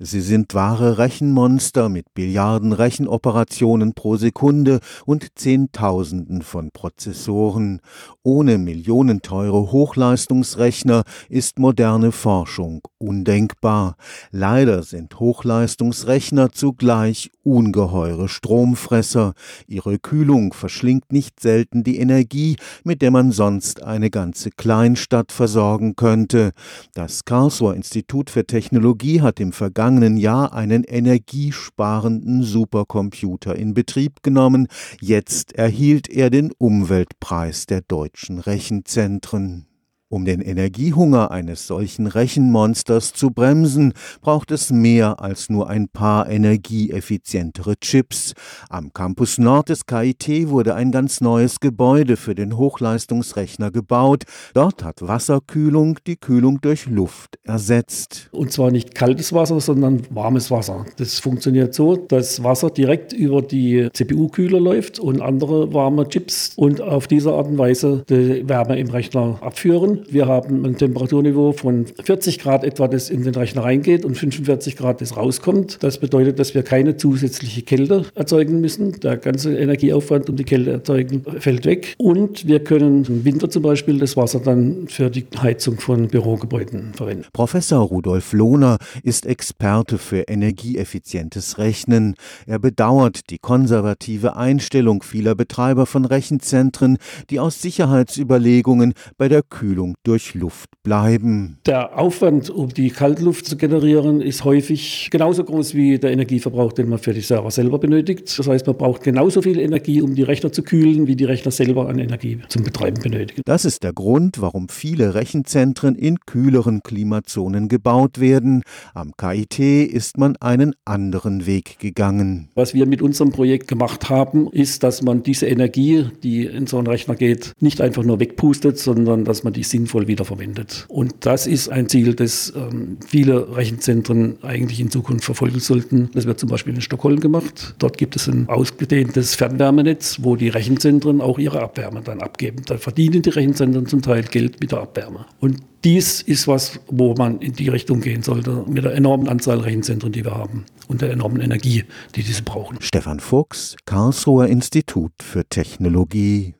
Sie sind wahre Rechenmonster mit Billiarden Rechenoperationen pro Sekunde und Zehntausenden von Prozessoren. Ohne millionenteure Hochleistungsrechner ist moderne Forschung undenkbar. Leider sind Hochleistungsrechner zugleich ungeheure Stromfresser. Ihre Kühlung verschlingt nicht selten die Energie, mit der man sonst eine ganze Kleinstadt versorgen könnte. Das Karlsruher Institut für Technologie hat im vergangenen Jahr einen energiesparenden Supercomputer in Betrieb genommen. Jetzt erhielt er den Umweltpreis der deutschen Rechenzentren. Um den Energiehunger eines solchen Rechenmonsters zu bremsen, braucht es mehr als nur ein paar energieeffizientere Chips. Am Campus Nord des KIT wurde ein ganz neues Gebäude für den Hochleistungsrechner gebaut. Dort hat Wasserkühlung die Kühlung durch Luft ersetzt. Und zwar nicht kaltes Wasser, sondern warmes Wasser. Das funktioniert so, dass Wasser direkt über die CPU-Kühler läuft und andere warme Chips und auf diese Art und Weise die Wärme im Rechner abführen. Wir haben ein Temperaturniveau von 40 Grad etwa, das in den Rechner reingeht und 45 Grad, das rauskommt. Das bedeutet, dass wir keine zusätzliche Kälte erzeugen müssen. Der ganze Energieaufwand um die Kälte erzeugen fällt weg. Und wir können im Winter zum Beispiel das Wasser dann für die Heizung von Bürogebäuden verwenden. Professor Rudolf Lohner ist Experte für energieeffizientes Rechnen. Er bedauert die konservative Einstellung vieler Betreiber von Rechenzentren, die aus Sicherheitsüberlegungen bei der Kühlung Strahlung durch Luft bleiben. Der Aufwand, um die Kaltluft zu generieren, ist häufig genauso groß wie der Energieverbrauch, den man für die Server selber benötigt. Das heißt, man braucht genauso viel Energie, um die Rechner zu kühlen, wie die Rechner selber an Energie zum Betreiben benötigen. Das ist der Grund, warum viele Rechenzentren in kühleren Klimazonen gebaut werden. Am KIT ist man einen anderen Weg gegangen. Was wir mit unserem Projekt gemacht haben, ist, dass man diese Energie, die in so einen Rechner geht, nicht einfach nur wegpustet, sondern dass man die sinnvoll wiederverwendet. Und das ist ein Ziel, das ähm, viele Rechenzentren eigentlich in Zukunft verfolgen sollten. Das wird zum Beispiel in Stockholm gemacht. Dort gibt es ein ausgedehntes Fernwärmenetz, wo die Rechenzentren auch ihre Abwärme dann abgeben. Da verdienen die Rechenzentren zum Teil Geld mit der Abwärme. Und dies ist was, wo man in die Richtung gehen sollte, mit der enormen Anzahl Rechenzentren, die wir haben und der enormen Energie, die diese brauchen. Stefan Fuchs, Karlsruher Institut für Technologie